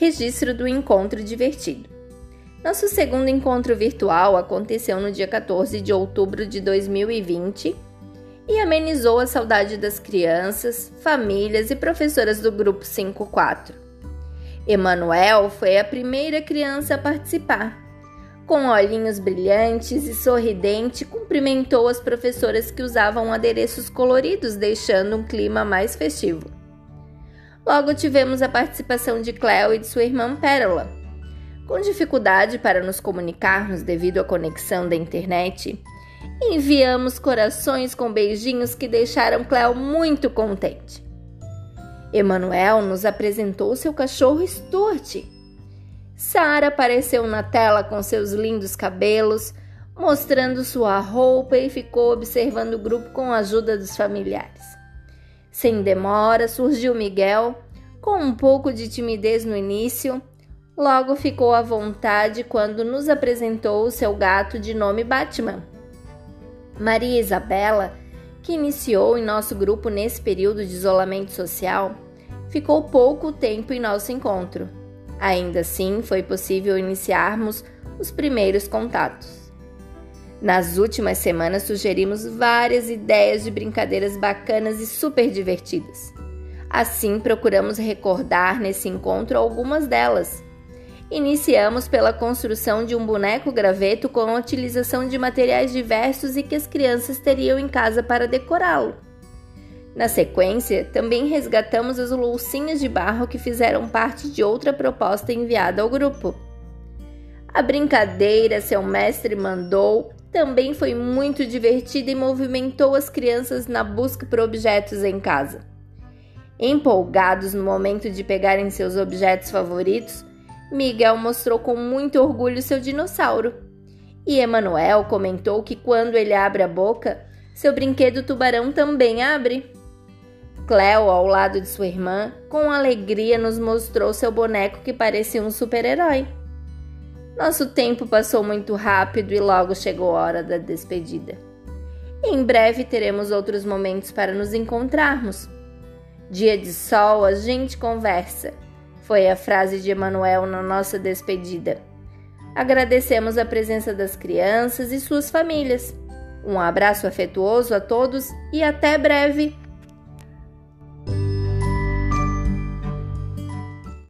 registro do encontro divertido. Nosso segundo encontro virtual aconteceu no dia 14 de outubro de 2020 e amenizou a saudade das crianças, famílias e professoras do grupo 54. Emanuel foi a primeira criança a participar. Com olhinhos brilhantes e sorridente, cumprimentou as professoras que usavam adereços coloridos, deixando um clima mais festivo. Logo tivemos a participação de Cleo e de sua irmã Pérola. Com dificuldade para nos comunicarmos devido à conexão da internet, enviamos corações com beijinhos que deixaram Cleo muito contente. Emanuel nos apresentou seu cachorro Stuart. Sara apareceu na tela com seus lindos cabelos, mostrando sua roupa e ficou observando o grupo com a ajuda dos familiares. Sem demora, surgiu Miguel, com um pouco de timidez no início, logo ficou à vontade quando nos apresentou o seu gato de nome Batman. Maria Isabela, que iniciou em nosso grupo nesse período de isolamento social, ficou pouco tempo em nosso encontro. Ainda assim, foi possível iniciarmos os primeiros contatos. Nas últimas semanas sugerimos várias ideias de brincadeiras bacanas e super divertidas. Assim, procuramos recordar nesse encontro algumas delas. Iniciamos pela construção de um boneco graveto com a utilização de materiais diversos e que as crianças teriam em casa para decorá-lo. Na sequência, também resgatamos as loucinhas de barro que fizeram parte de outra proposta enviada ao grupo. A brincadeira Seu Mestre Mandou também foi muito divertida e movimentou as crianças na busca por objetos em casa. Empolgados no momento de pegarem seus objetos favoritos, Miguel mostrou com muito orgulho seu dinossauro. E Emanuel comentou que quando ele abre a boca, seu brinquedo tubarão também abre. Cleo, ao lado de sua irmã, com alegria nos mostrou seu boneco que parecia um super-herói. Nosso tempo passou muito rápido e logo chegou a hora da despedida. Em breve teremos outros momentos para nos encontrarmos. Dia de sol, a gente conversa. Foi a frase de Emanuel na nossa despedida. Agradecemos a presença das crianças e suas famílias. Um abraço afetuoso a todos e até breve!